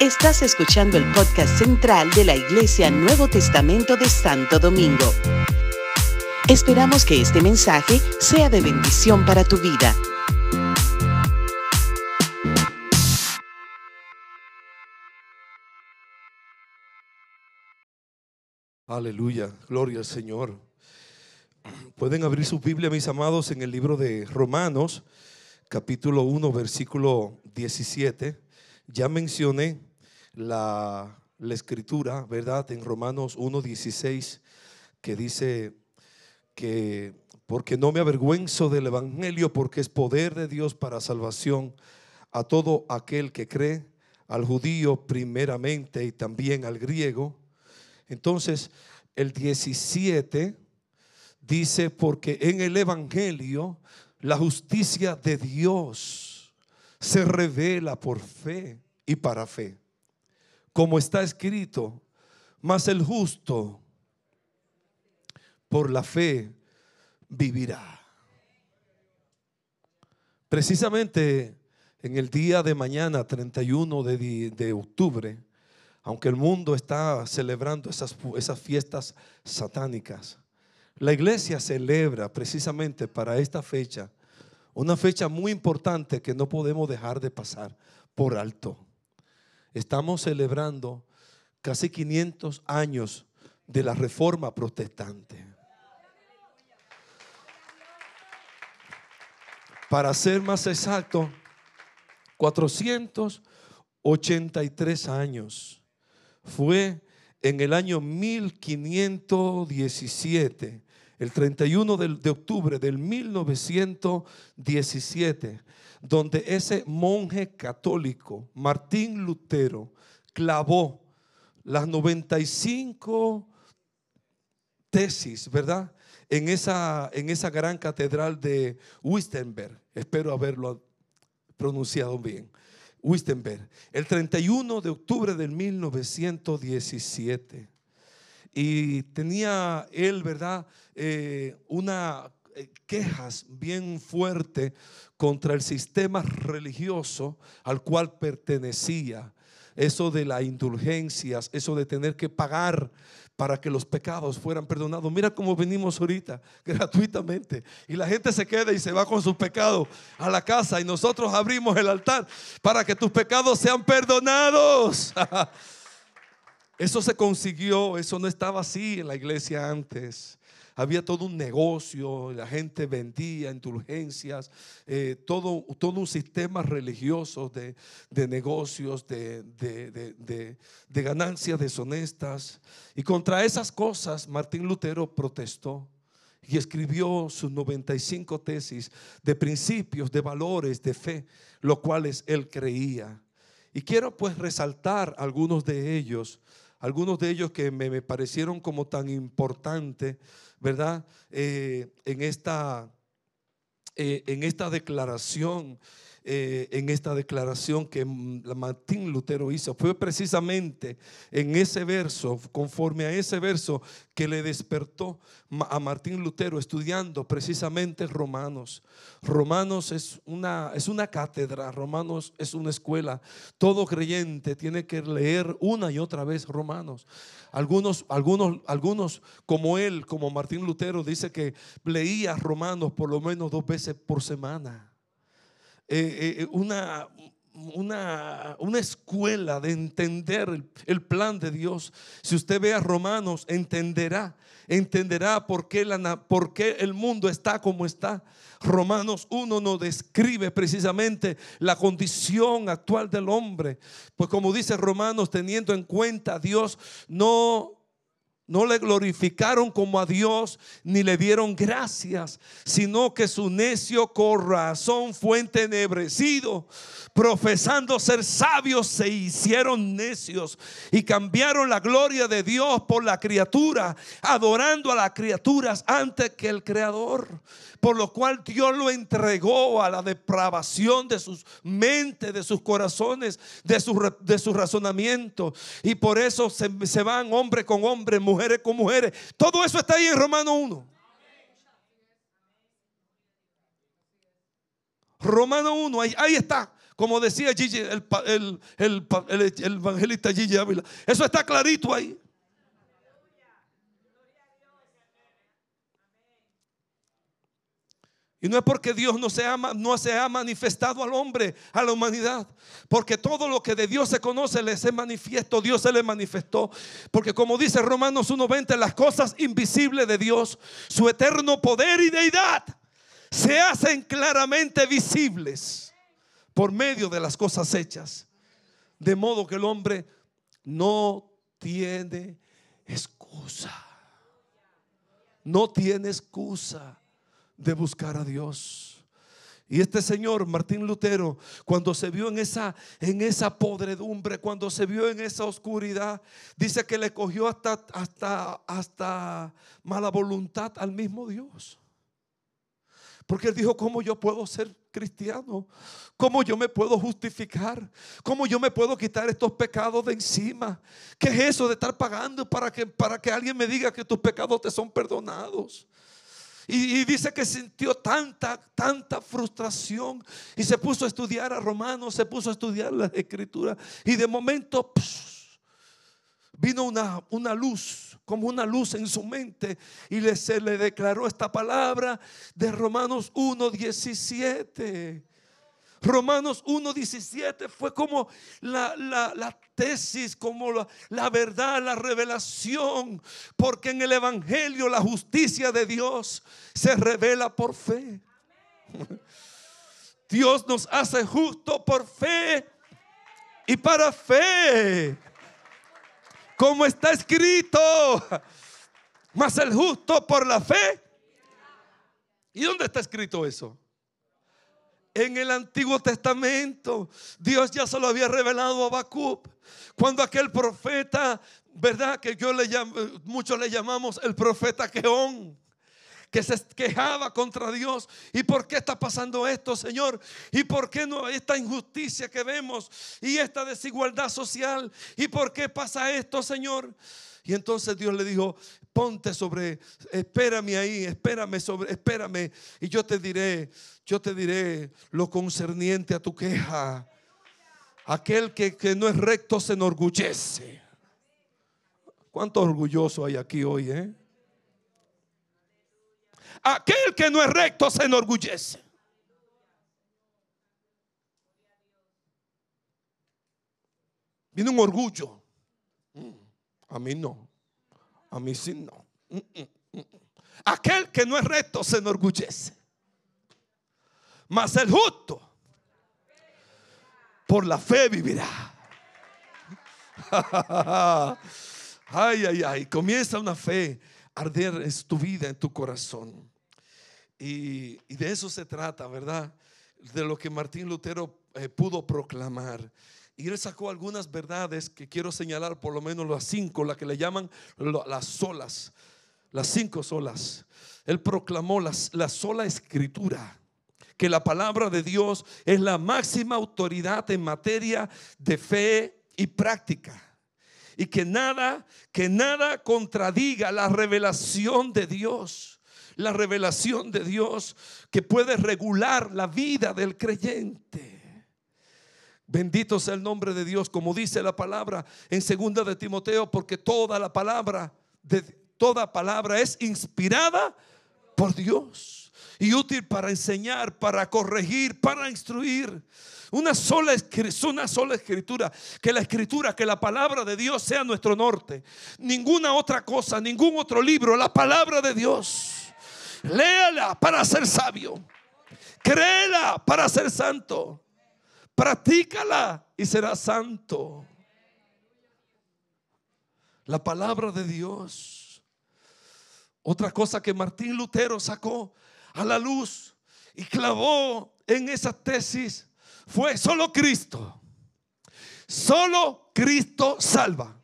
Estás escuchando el podcast central de la Iglesia Nuevo Testamento de Santo Domingo. Esperamos que este mensaje sea de bendición para tu vida. Aleluya, gloria al Señor. Pueden abrir su Biblia, mis amados, en el libro de Romanos, capítulo 1, versículo 17. Ya mencioné la, escritura, ¿verdad? En Romanos 1, 16, que dice que porque no me avergüenzo del Evangelio, porque es poder de Dios para salvación a todo aquel que cree, al judío primeramente y también al griego. Entonces, el 17 dice, porque en el Evangelio la justicia de Dios se revela por fe y para fe. Como está escrito, mas el justo por la fe vivirá. Precisamente en el día de mañana, 31 de, de octubre, aunque el mundo está celebrando esas, esas fiestas satánicas, la iglesia celebra precisamente para esta fecha una fecha muy importante que no podemos dejar de pasar por alto. Estamos celebrando casi 500 años de la reforma protestante. Para ser más exacto, 483 años. Fue en el año 1517, el 31 de, octubre del 1917, donde ese monje católico, Martín Lutero, clavó las 95 tesis, ¿verdad? En esa, en esa gran catedral de Wittenberg. Espero haberlo pronunciado bien. Wittenberg, el 31 de octubre del 1917. Y tenía él, ¿verdad? Eh, una eh, quejas bien fuerte contra el sistema religioso al cual pertenecía. Eso de las indulgencias, eso de tener que pagar para que los pecados fueran perdonados. Mira cómo venimos ahorita, gratuitamente. Y la gente se queda y se va con sus pecados a la casa y nosotros abrimos el altar para que tus pecados sean perdonados. Eso se consiguió, eso no estaba así en la iglesia antes había todo un negocio, la gente vendía indulgencias, eh, todo, todo un sistema religioso de, negocios, de, de ganancias deshonestas. Y contra esas cosas Martín Lutero protestó y escribió sus 95 tesis de principios, de valores, de fe, los cuales él creía. Y quiero pues resaltar algunos de ellos, algunos de ellos que me, parecieron como tan importantes ¿verdad? Eh, en, esta, eh, en esta declaración eh, en esta declaración que Martín Lutero hizo. Fue precisamente en ese verso, conforme a ese verso, que le despertó a Martín Lutero estudiando precisamente Romanos. Romanos es una, es una cátedra, Romanos es una escuela. Todo creyente tiene que leer una y otra vez Romanos. Algunos, algunos, algunos como él, como Martín Lutero, dice que leía Romanos por lo menos dos veces por semana. Eh, eh, una, una, una, escuela de entender el, plan de Dios. Si usted ve a Romanos, entenderá, entenderá por qué, la, por qué el mundo está como está. Romanos 1 nos describe precisamente la condición actual del hombre. Pues como dice Romanos, teniendo en cuenta Dios no no le glorificaron como a Dios ni le dieron gracias, sino que su necio corazón fue entenebrecido. Profesando ser sabios, se hicieron necios y cambiaron la gloria de Dios por la criatura, adorando a las criaturas antes que el Creador por lo cual Dios lo entregó a la depravación de sus mentes, de sus corazones, de su, de razonamiento. Y por eso se, se van hombre con hombre, mujeres con mujeres. Todo eso está ahí en Romano 1. Romano 1, ahí, ahí está. Como decía Gigi, el, el, el, el evangelista Gigi Ávila. Eso está clarito ahí. Y no es porque Dios no se, ha, no se ha manifestado al hombre, a la humanidad. Porque todo lo que de Dios se conoce les es manifiesto. Dios se le manifestó. Porque como dice Romanos 1.20, las cosas invisibles de Dios, su eterno poder y deidad, se hacen claramente visibles por medio de las cosas hechas. De modo que el hombre no tiene excusa. No tiene excusa de buscar a Dios. Y este señor, Martín Lutero, cuando se vio en esa, en esa podredumbre, cuando se vio en esa oscuridad, dice que le cogió hasta, hasta, hasta mala voluntad al mismo Dios. Porque él dijo, ¿cómo yo puedo ser cristiano? ¿Cómo yo me puedo justificar? ¿Cómo yo me puedo quitar estos pecados de encima? ¿Qué es eso de estar pagando para que, para que alguien me diga que tus pecados te son perdonados? Y, dice que sintió tanta, tanta frustración y se puso a estudiar a Romanos, se puso a estudiar la escritura y de momento vino una, una luz, como una luz en su mente y le, se le declaró esta palabra de Romanos 1.17. Romanos 1.17 fue como la, tesis, como la, verdad, la revelación, porque en el Evangelio la justicia de Dios se revela por fe. Dios nos hace justo por fe y para fe. Como está escrito, mas el justo por la fe. ¿Y dónde está escrito eso? En el Antiguo Testamento, Dios ya se lo había revelado a Habacuc. Cuando aquel profeta, ¿verdad? Que yo le llamo, muchos le llamamos el profeta Queón que se quejaba contra Dios. ¿Y por qué está pasando esto, Señor? ¿Y por qué no esta injusticia que vemos y esta desigualdad social? ¿Y por qué pasa esto, Señor? Y entonces Dios le dijo, ponte sobre, espérame ahí, espérame sobre, espérame y yo te diré yo te diré lo concerniente a tu queja. Aquel que, no es recto se enorgullece. ¿Cuánto orgulloso hay aquí hoy? Eh? Aquel que no es recto se enorgullece. Viene un orgullo. Mm, a mí no. A mí sí no. Mm, mm, Aquel que no es recto se enorgullece. Mas el justo por la fe vivirá. ay, ay, ay. Comienza una fe arder en tu vida, en tu corazón. Y, de eso se trata, ¿verdad? De lo que Martín Lutero eh, pudo proclamar. Y él sacó algunas verdades que quiero señalar, por lo menos las cinco, las que le llaman las solas, las cinco solas. Él proclamó la sola escritura que la palabra de Dios es la máxima autoridad en materia de fe y práctica. Y que nada, que nada contradiga la revelación de Dios. La revelación de Dios que puede regular la vida del creyente. Bendito sea el nombre de Dios, como dice la palabra en segunda de Timoteo, porque toda la palabra de toda palabra es inspirada por Dios y útil para enseñar, para corregir, para instruir. Una sola, una sola escritura, que la escritura, que la palabra de Dios sea nuestro norte. Ninguna otra cosa, ningún otro libro, la palabra de Dios. Léala para ser sabio. Créela para ser santo. Practícala y será santo. La palabra de Dios. Otra cosa que Martín Lutero sacó a la luz y clavó en esa tesis fue solo Cristo. Solo Cristo salva.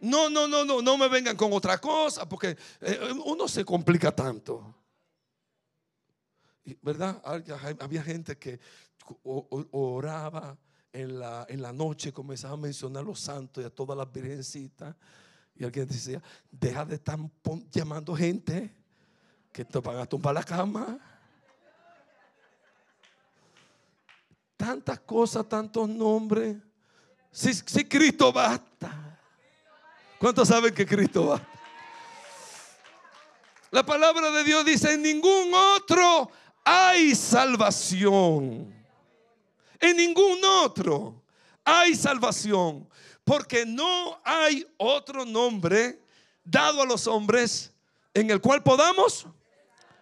No, no, no, no, no me vengan con otra cosa porque eh, uno se complica tanto. ¿Verdad? Había gente que oraba en la, en la noche, comenzaba a mencionar a los santos y a todas las virgencitas. Y alguien decía, deja de estar llamando gente que te van a tumbar la cama. tantas cosas, tantos nombres. Si, si Cristo basta. ¿Cuántos saben que Cristo basta? La palabra de Dios dice, en ningún otro hay salvación. En ningún otro hay salvación. Porque no hay otro nombre dado a los hombres en el cual podamos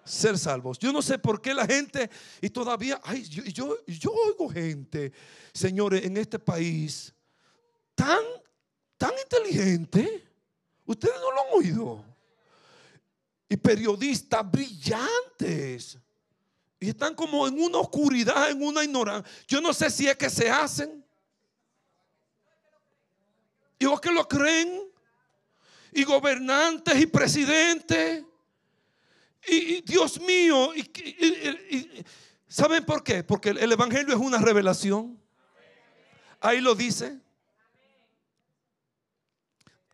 ser salvos. Yo no sé por qué la gente, y todavía, ay, yo, yo, yo oigo gente, señores, en este país, tan, tan inteligente. Ustedes no lo han oído. Y periodistas brillantes. Y están como en una oscuridad, en una ignorancia. Yo no sé si es que se hacen. Y vos que lo creen. Y gobernantes y presidentes. Y, Dios mío. ¿Saben por qué? Porque el Evangelio es una revelación. Ahí lo dice.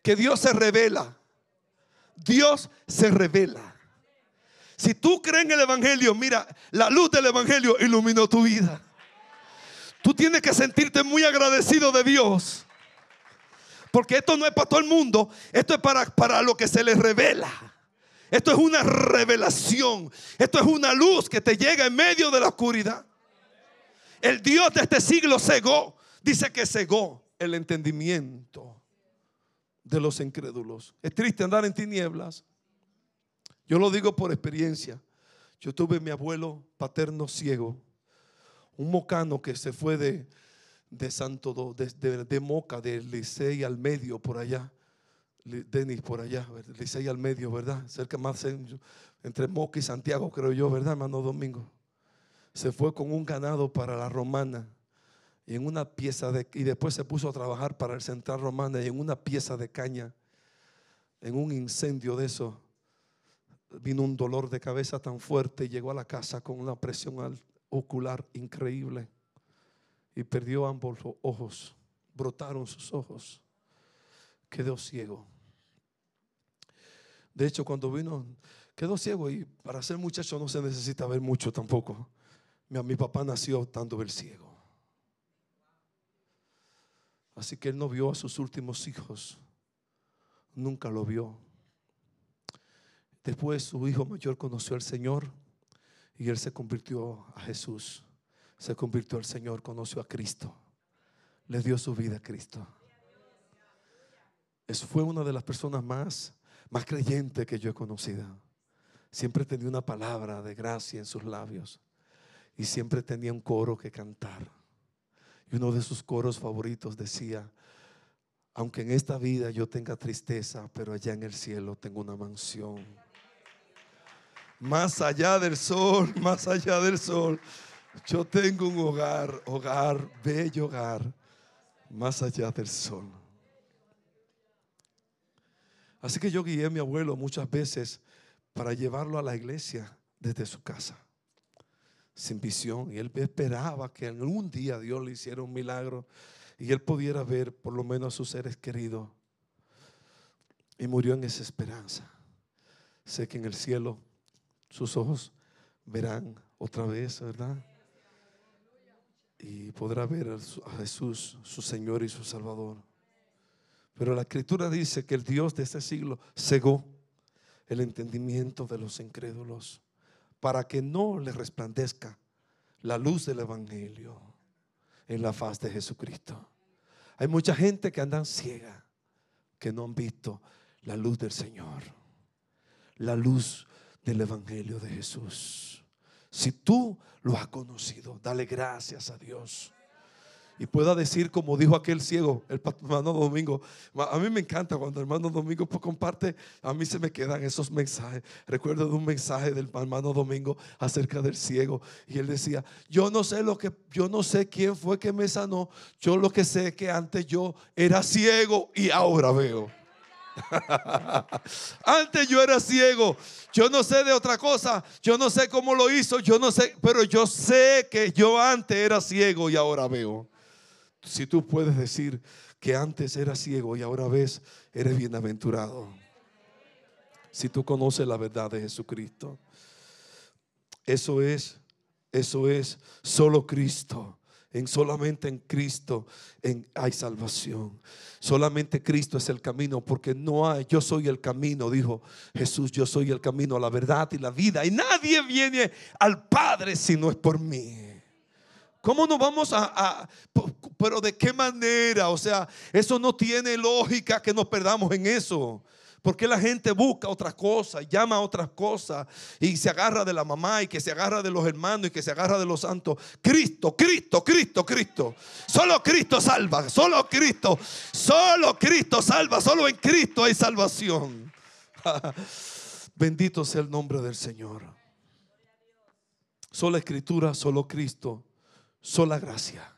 Que Dios se revela. Dios se revela. Si tú crees en el Evangelio, mira, la luz del Evangelio iluminó tu vida. Tú tienes que sentirte muy agradecido de Dios. Porque esto no es para todo el mundo, esto es para, para lo que se les revela. Esto es una revelación. Esto es una luz que te llega en medio de la oscuridad. El Dios de este siglo cegó, dice que cegó el entendimiento de los incrédulos. Es triste andar en tinieblas. Yo lo digo por experiencia. Yo tuve mi abuelo paterno ciego, un mocano que se fue de, de Santo de, de, Moca, de Licey al medio por allá. Denis por allá, Licey al medio, ¿verdad? Cerca más entre Moca y Santiago, creo yo, ¿verdad, hermano Domingo? Se fue con un ganado para la romana y en una pieza de y después se puso a trabajar para el Central Romana y en una pieza de caña en un incendio de eso vino un dolor de cabeza tan fuerte y llegó a la casa con una presión ocular increíble y perdió ambos ojos, brotaron sus ojos, quedó ciego. De hecho, cuando vino, quedó ciego y para ser muchacho no se necesita ver mucho tampoco. Mi, mi papá nació estando ver ciego. Así que él no vio a sus últimos hijos. Nunca lo vio. Después su hijo mayor conoció al Señor y él se convirtió a Jesús. Se convirtió al Señor, conoció a Cristo. Le dio su vida a Cristo. Eso fue una de las personas más, más creyentes que yo he conocido. Siempre tenía una palabra de gracia en sus labios y siempre tenía un coro que cantar. Y uno de sus coros favoritos decía, aunque en esta vida yo tenga tristeza, pero allá en el cielo tengo una mansión. Más allá del sol, más allá del sol, yo tengo un hogar, hogar, bello hogar, más allá del sol. Así que yo guié a mi abuelo muchas veces para llevarlo a la iglesia desde su casa sin visión. Y él esperaba que algún día Dios le hiciera un milagro y él pudiera ver por lo menos a sus seres queridos. Y murió en esa esperanza. Sé que en el cielo sus ojos verán otra vez, ¿verdad? Y podrá ver a Jesús, su Señor y su Salvador. Pero la escritura dice que el Dios de este siglo cegó el entendimiento de los incrédulos para que no le resplandezca la luz del Evangelio en la faz de Jesucristo. Hay mucha gente que andan ciega, que no han visto la luz del Señor, la luz del Evangelio de Jesús. Si tú lo has conocido, dale gracias a Dios y pueda decir como dijo aquel ciego, el hermano Domingo. A mí me encanta cuando el hermano Domingo pues, comparte, a mí se me quedan esos mensajes. Recuerdo de un mensaje del hermano Domingo acerca del ciego y él decía, yo no sé lo que, yo no sé quién fue que me sanó, yo lo que sé es que antes yo era ciego y ahora veo. Antes yo era ciego, yo no sé de otra cosa, yo no sé cómo lo hizo, yo no sé, pero yo sé que yo antes era ciego y ahora veo si tú puedes decir que antes eras ciego y ahora ves, eres bienaventurado. Si tú conoces la verdad de Jesucristo. Eso es, eso es solo Cristo En solamente en Cristo hay salvación. Solamente Cristo es el camino, porque no hay, yo soy el camino, dijo Jesús, yo soy el camino, la verdad y la vida. Y nadie viene al Padre si no es por mí. ¿Cómo nos vamos a, pero de qué manera? O sea, eso no tiene lógica que nos perdamos en eso. Porque la gente busca otras cosas, llama a otras cosas y se agarra de la mamá y que se agarra de los hermanos y que se agarra de los santos. Cristo, Cristo, Cristo, Cristo. Solo Cristo salva, solo Cristo, solo Cristo salva, solo en Cristo hay salvación. Bendito sea el nombre del Señor. Sola escritura, solo Cristo, sola gracia.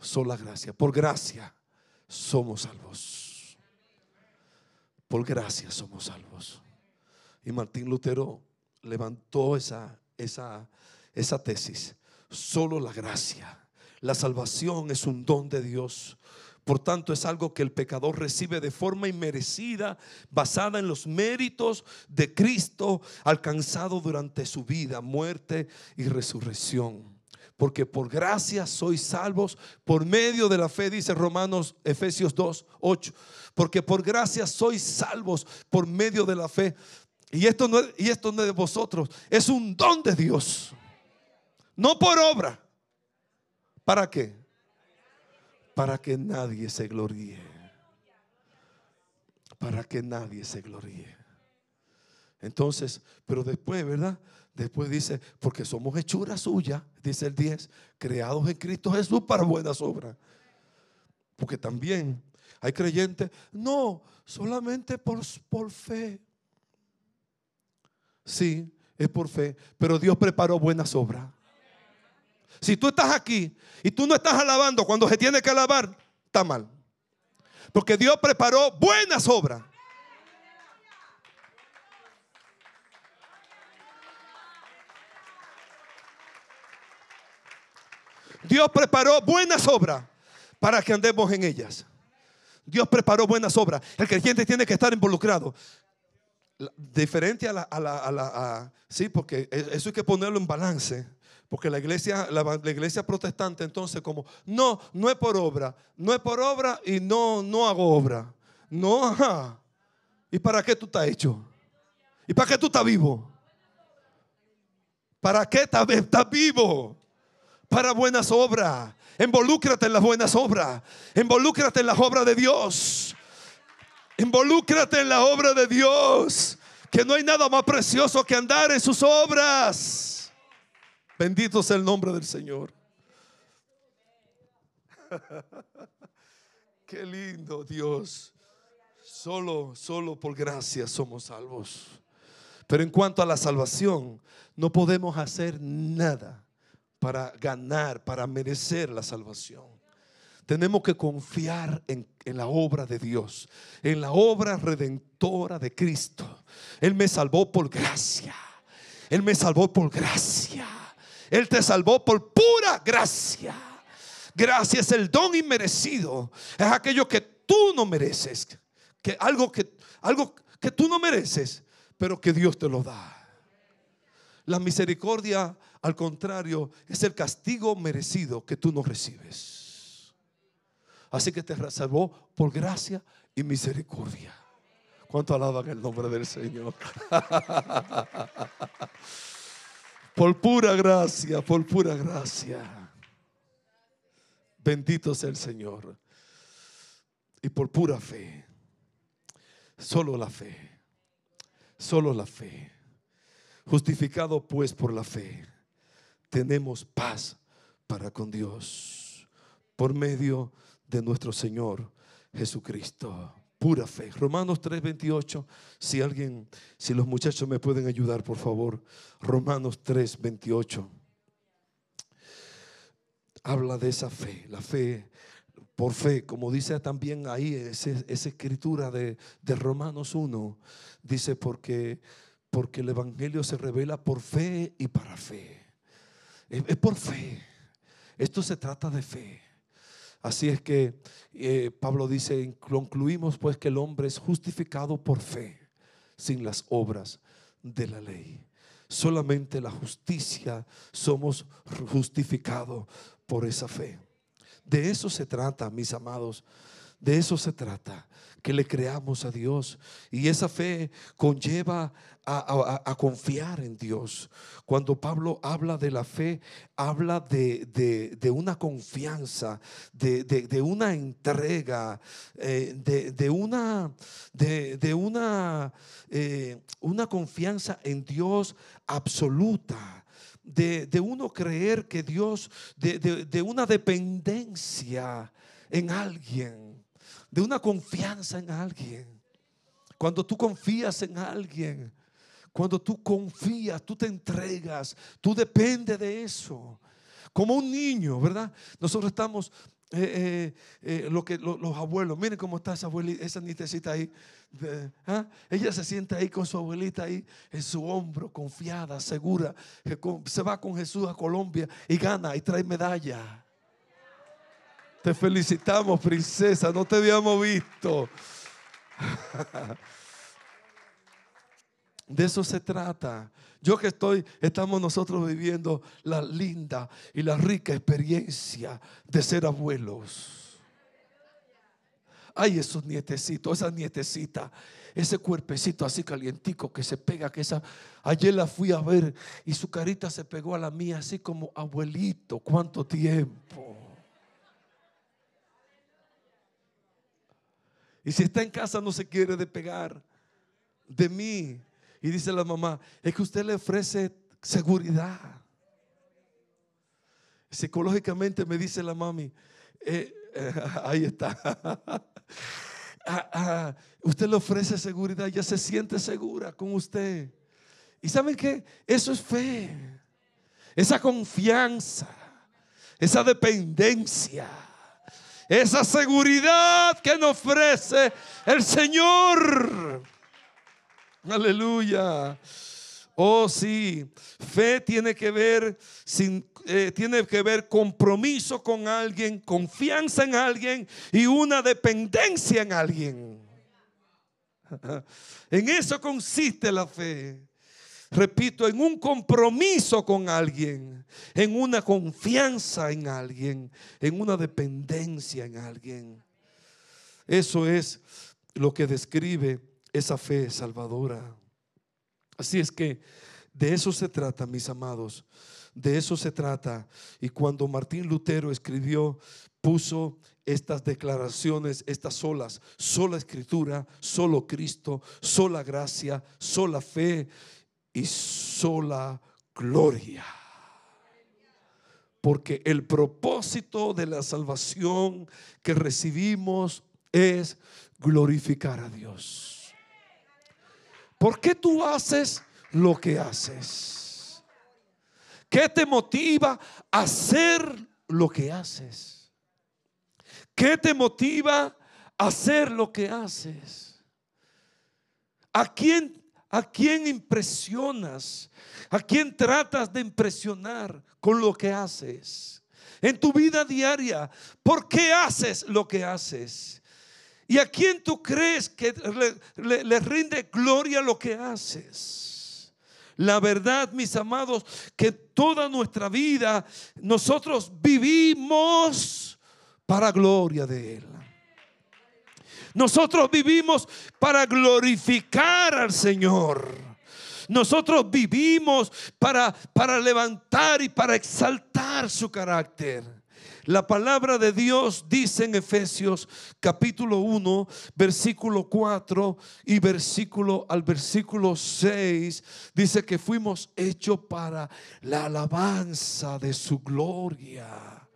Sola gracia. Por gracia somos salvos. Por gracia somos salvos. Y Martín Lutero levantó esa, esa, esa tesis. Solo la gracia. La salvación es un don de Dios. Por tanto, es algo que el pecador recibe de forma inmerecida, basada en los méritos de Cristo alcanzado durante su vida, muerte y resurrección porque por gracia sois salvos por medio de la fe, dice Romanos, Efesios 2, 8, porque por gracia sois salvos por medio de la fe. Y esto, no, y esto no es de vosotros, es un don de Dios, no por obra. ¿Para qué? Para que nadie se gloríe. Para que nadie se gloríe. Entonces, pero después, ¿verdad? Después dice, porque somos hechura suya, dice el 10, creados en Cristo Jesús para buenas obras. Porque también hay creyentes, no, solamente por, por fe. Sí, es por fe, pero Dios preparó buenas obras. Si tú estás aquí y tú no estás alabando cuando se tiene que alabar, está mal. Porque Dios preparó buenas obras. Dios preparó buenas obras para que andemos en ellas. Dios preparó buenas obras. El creyente tiene que estar involucrado. Diferente a la, a la, sí, porque e, eso hay que ponerlo en balance. Porque la iglesia, la, iglesia protestante, entonces, como, no, no es por obra, no es por obra y no, no hago obra. No, ajá. ¿Y para qué tú estás hecho? ¿Y para qué tú estás vivo? ¿Para qué estás, estás vivo? Para buenas obras. Involúcrate en las buenas obras. Involúcrate en las obras de Dios. Involúcrate en la obra de Dios. Que no hay nada más precioso que andar en sus obras. Bendito sea el nombre del Señor. Qué lindo Dios. Solo, solo por gracia somos salvos. Pero en cuanto a la salvación, no podemos hacer nada para ganar, para merecer la salvación. Tenemos que confiar en, la obra de Dios, en la obra redentora de Cristo. Él me salvó por gracia. Él me salvó por gracia. Él te salvó por pura gracia. Gracia es el don inmerecido. Es aquello que tú no mereces. Que algo que algo que tú no mereces, pero que Dios te lo da. La misericordia al contrario, es el castigo merecido que tú no recibes. Así que te salvó por gracia y misericordia. ¿Cuánto alaban el nombre del Señor? por pura gracia, por pura gracia. Bendito sea el Señor. Y por pura fe. Solo la fe. Solo la fe. Justificado pues por la fe tenemos paz para con Dios por medio de nuestro Señor Jesucristo. Pura fe. Romanos 3:28. Si alguien, si los muchachos me pueden ayudar, por favor. Romanos 3:28. Habla de esa fe, la fe por fe, como dice también ahí esa, escritura de, de Romanos 1, dice porque, porque el Evangelio se revela por fe y para fe. Es por fe. Esto se trata de fe. Así es que eh, Pablo dice, concluimos pues que el hombre es justificado por fe, sin las obras de la ley. solamente la justicia somos justificados por esa fe. De eso se trata, mis amados. De eso se trata, que le creamos a Dios. Y esa fe conlleva a, confiar en Dios. Cuando Pablo habla de la fe, habla de, una confianza, de, una entrega, eh, de, una, de, eh, una confianza en Dios absoluta. De, uno creer que Dios, de, una dependencia en alguien de una confianza en alguien. Cuando tú confías en alguien, cuando tú confías, tú te entregas, tú dependes de eso. Como un niño, ¿verdad? Nosotros estamos, eh, eh, eh, lo que, los abuelos, miren cómo está esa abuelita, esa nietecita ahí. ¿ah? Ella se sienta ahí con su abuelita ahí en su hombro, confiada, segura. Se va con Jesús a Colombia y gana y trae medalla. Te felicitamos, princesa, no te habíamos visto. De eso se trata. Yo que estoy, estamos nosotros viviendo la linda y la rica experiencia de ser abuelos. Ay, esos nietecitos, esa nietecita, ese cuerpecito así calientico que se pega, que esa, ayer la fui a ver y su carita se pegó a la mía así como abuelito, ¿cuánto tiempo? Y si está en casa no se quiere despegar de mí. Y dice la mamá, es que usted le ofrece seguridad. Psicológicamente me dice la mami, eh, eh, ahí está. Ah, ah, usted le ofrece seguridad, ya se siente segura con usted. ¿Y saben qué? Eso es fe. Esa confianza, esa dependencia esa seguridad que nos ofrece el Señor. Aleluya. Oh, sí. Fe tiene que ver sin, eh, tiene que ver compromiso con alguien, confianza en alguien y una dependencia en alguien. En eso consiste la fe repito, en un compromiso con alguien, en una confianza en alguien, en una dependencia en alguien. Eso es lo que describe esa fe salvadora. Así es que de eso se trata, mis amados. De eso se trata. Y cuando Martín Lutero escribió, puso estas declaraciones, estas solas, sola escritura, solo Cristo, sola gracia, sola fe y sola gloria. Porque el propósito de la salvación que recibimos es glorificar a Dios. ¿Por qué tú haces lo que haces? ¿Qué te motiva a hacer lo que haces? ¿Qué te motiva a hacer lo que haces? ¿A quién ¿A quién impresionas? ¿A quién tratas de impresionar con lo que haces? En tu vida diaria, ¿por qué haces lo que haces? ¿Y a quién tú crees que le, rinde gloria lo que haces? La verdad, mis amados, que toda nuestra vida nosotros vivimos para gloria de Él. Nosotros vivimos para glorificar al Señor. Nosotros vivimos para, para levantar y para exaltar su carácter. La palabra de Dios dice en Efesios capítulo 1, versículo 4 y versículo al versículo 6, dice que fuimos hechos para la alabanza de su gloria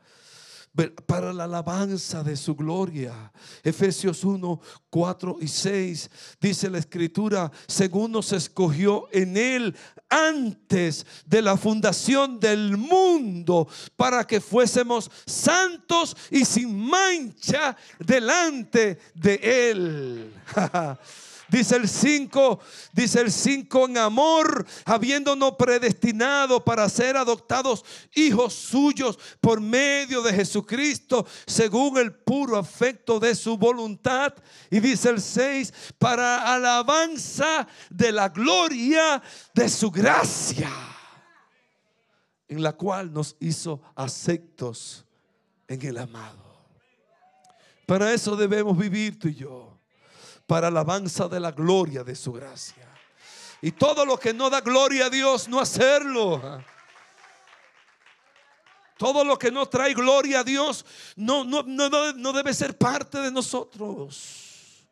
para la alabanza de su gloria. Efesios 1, 4 y 6 dice la escritura, según nos escogió en él antes de la fundación del mundo, para que fuésemos santos y sin mancha delante de él. Dice el 5, dice el 5 en amor, habiéndonos predestinado para ser adoptados hijos suyos por medio de Jesucristo, según el puro afecto de su voluntad. Y dice el 6, para alabanza de la gloria de su gracia, en la cual nos hizo aceptos en el amado. Para eso debemos vivir tú y yo. Para alabanza de la gloria de su gracia. Y todo lo que no da gloria a Dios, no hacerlo. Todo lo que no trae gloria a Dios no, no, no, no debe ser parte de nosotros.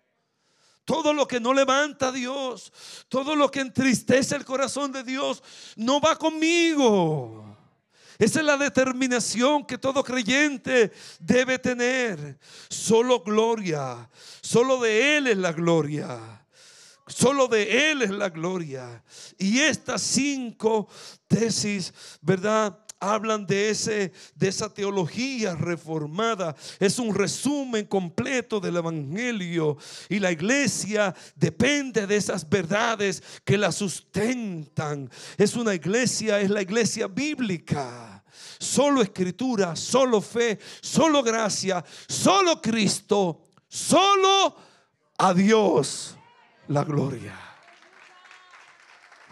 Todo lo que no levanta a Dios, todo lo que entristece el corazón de Dios, no va conmigo. Esa es la determinación que todo creyente debe tener. Solo gloria. Solo de Él es la gloria. Solo de Él es la gloria. Y estas cinco tesis, ¿verdad? Hablan de, ese, de esa teología reformada. Es un resumen completo del Evangelio. Y la iglesia depende de esas verdades que la sustentan. Es una iglesia, es la iglesia bíblica. Solo escritura, solo fe, solo gracia, solo Cristo, solo a Dios la gloria.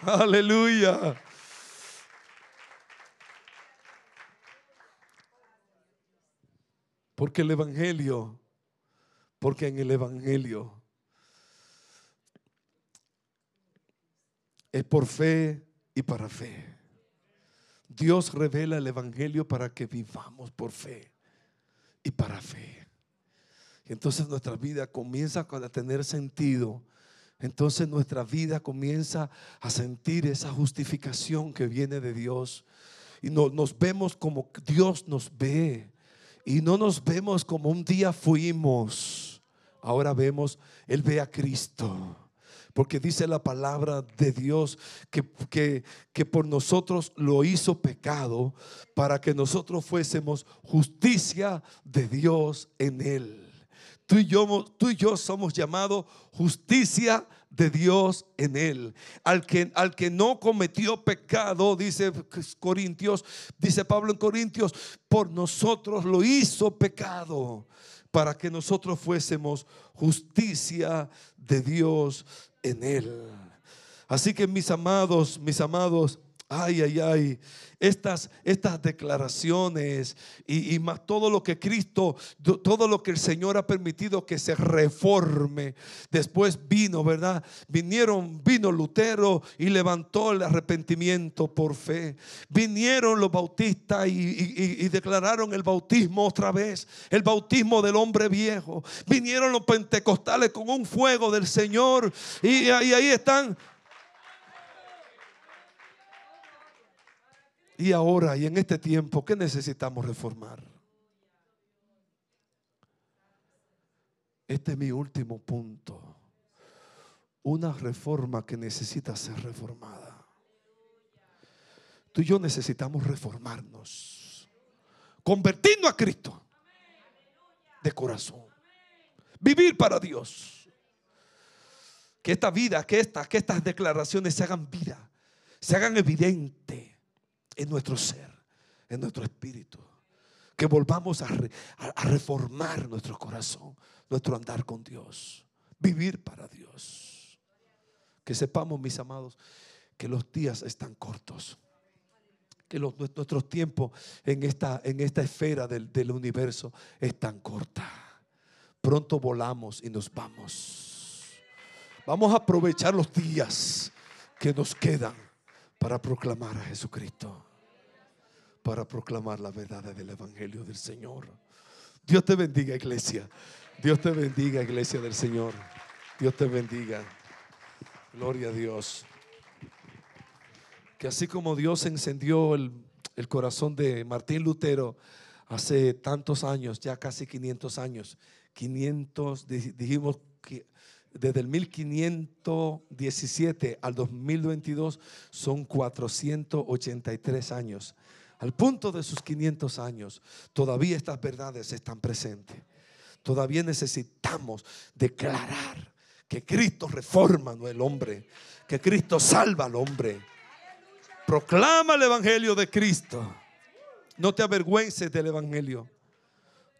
Aleluya. Porque el Evangelio, porque en el Evangelio es por fe y para fe. Dios revela el Evangelio para que vivamos por fe y para fe. Y entonces nuestra vida comienza a tener sentido. Entonces nuestra vida comienza a sentir esa justificación que viene de Dios. Y nos vemos como Dios nos ve. Y no nos vemos como un día fuimos. Ahora vemos, Él ve a Cristo. Porque dice la palabra de Dios que, que, que, por nosotros lo hizo pecado para que nosotros fuésemos justicia de Dios en Él. Tú y yo, tú y yo somos llamados justicia de Dios en él. Al que, al que no cometió pecado, dice Corintios, dice Pablo en Corintios, por nosotros lo hizo pecado para que nosotros fuésemos justicia de Dios en él. Así que mis amados, mis amados, Ay, ay, ay. Estas, estas declaraciones y, más todo lo que Cristo, todo lo que el Señor ha permitido que se reforme. Después vino, ¿verdad? Vinieron, vino Lutero y levantó el arrepentimiento por fe. Vinieron los bautistas y, declararon el bautismo otra vez, el bautismo del hombre viejo. Vinieron los pentecostales con un fuego del Señor y ahí están Y ahora y en este tiempo, ¿qué necesitamos reformar? Este es mi último punto. Una reforma que necesita ser reformada. Tú y yo necesitamos reformarnos. Convertirnos a Cristo de corazón. Vivir para Dios. Que esta vida, que, que estas declaraciones se hagan vida, se hagan evidente en nuestro ser, en nuestro espíritu. Que volvamos a, reformar nuestro corazón, nuestro andar con Dios, vivir para Dios. Que sepamos, mis amados, que los días están cortos que los, nuestros tiempos en esta, en esta esfera del, del, universo es tan corta. Pronto volamos y nos vamos. Vamos a aprovechar los días que nos quedan para proclamar a Jesucristo para proclamar la verdad del Evangelio del Señor. Dios te bendiga, iglesia. Dios te bendiga, iglesia del Señor. Dios te bendiga. Gloria a Dios. Que así como Dios encendió el, el corazón de Martín Lutero hace tantos años, ya casi 500 años, 500, dijimos que desde el 1517 al 2022 son 483 años al punto de sus 500 años, todavía estas verdades están presentes. Todavía necesitamos declarar que Cristo reforma no el hombre, que Cristo salva al hombre. Proclama el evangelio de Cristo. No te avergüences del evangelio.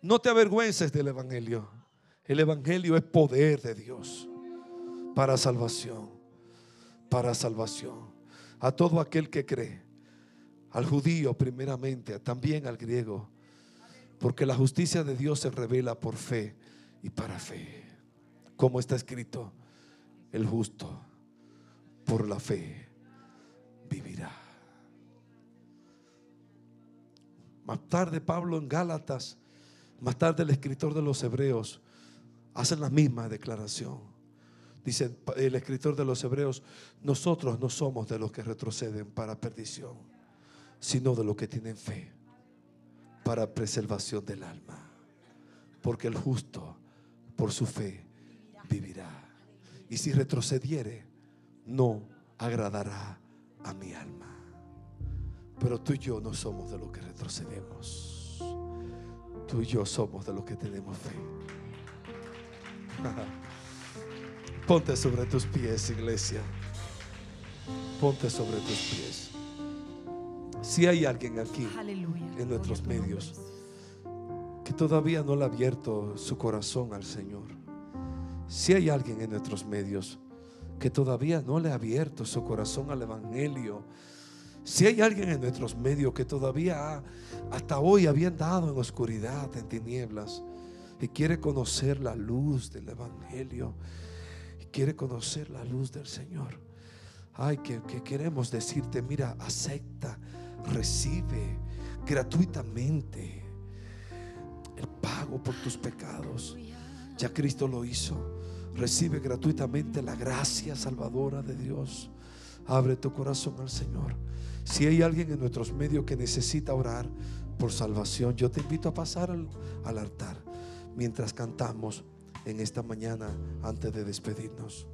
No te avergüences del evangelio. El evangelio es poder de Dios para salvación, para salvación. A todo aquel que cree, al judío primeramente, también al griego, porque la justicia de Dios se revela por fe y para fe. Como está escrito, el justo por la fe vivirá. Más tarde Pablo en Gálatas, más tarde el escritor de los Hebreos, hacen la misma declaración. Dice el escritor de los Hebreos, nosotros no somos de los que retroceden para perdición, sino de los que tienen fe para preservación del alma. Porque el justo por su fe vivirá. Y si retrocediere, no agradará a mi alma. Pero tú y yo no somos de los que retrocedemos. Tú y yo somos de los que tenemos fe. Ponte sobre tus pies, iglesia. Ponte sobre tus pies. Si hay alguien aquí en nuestros medios que todavía no le ha abierto su corazón al Señor. Si hay alguien en nuestros medios que todavía no le ha abierto su corazón al Evangelio. Si hay alguien en nuestros medios que todavía hasta hoy había andado en oscuridad, en tinieblas, y quiere conocer la luz del Evangelio, y quiere conocer la luz del Señor. Ay, que, que queremos decirte, mira, acepta, recibe gratuitamente el pago por tus pecados. Ya Cristo lo hizo. Recibe gratuitamente la gracia salvadora de Dios. Abre tu corazón al Señor. Si hay alguien en nuestros medios que necesita orar por salvación, yo te invito a pasar al, altar mientras cantamos en esta mañana antes de despedirnos.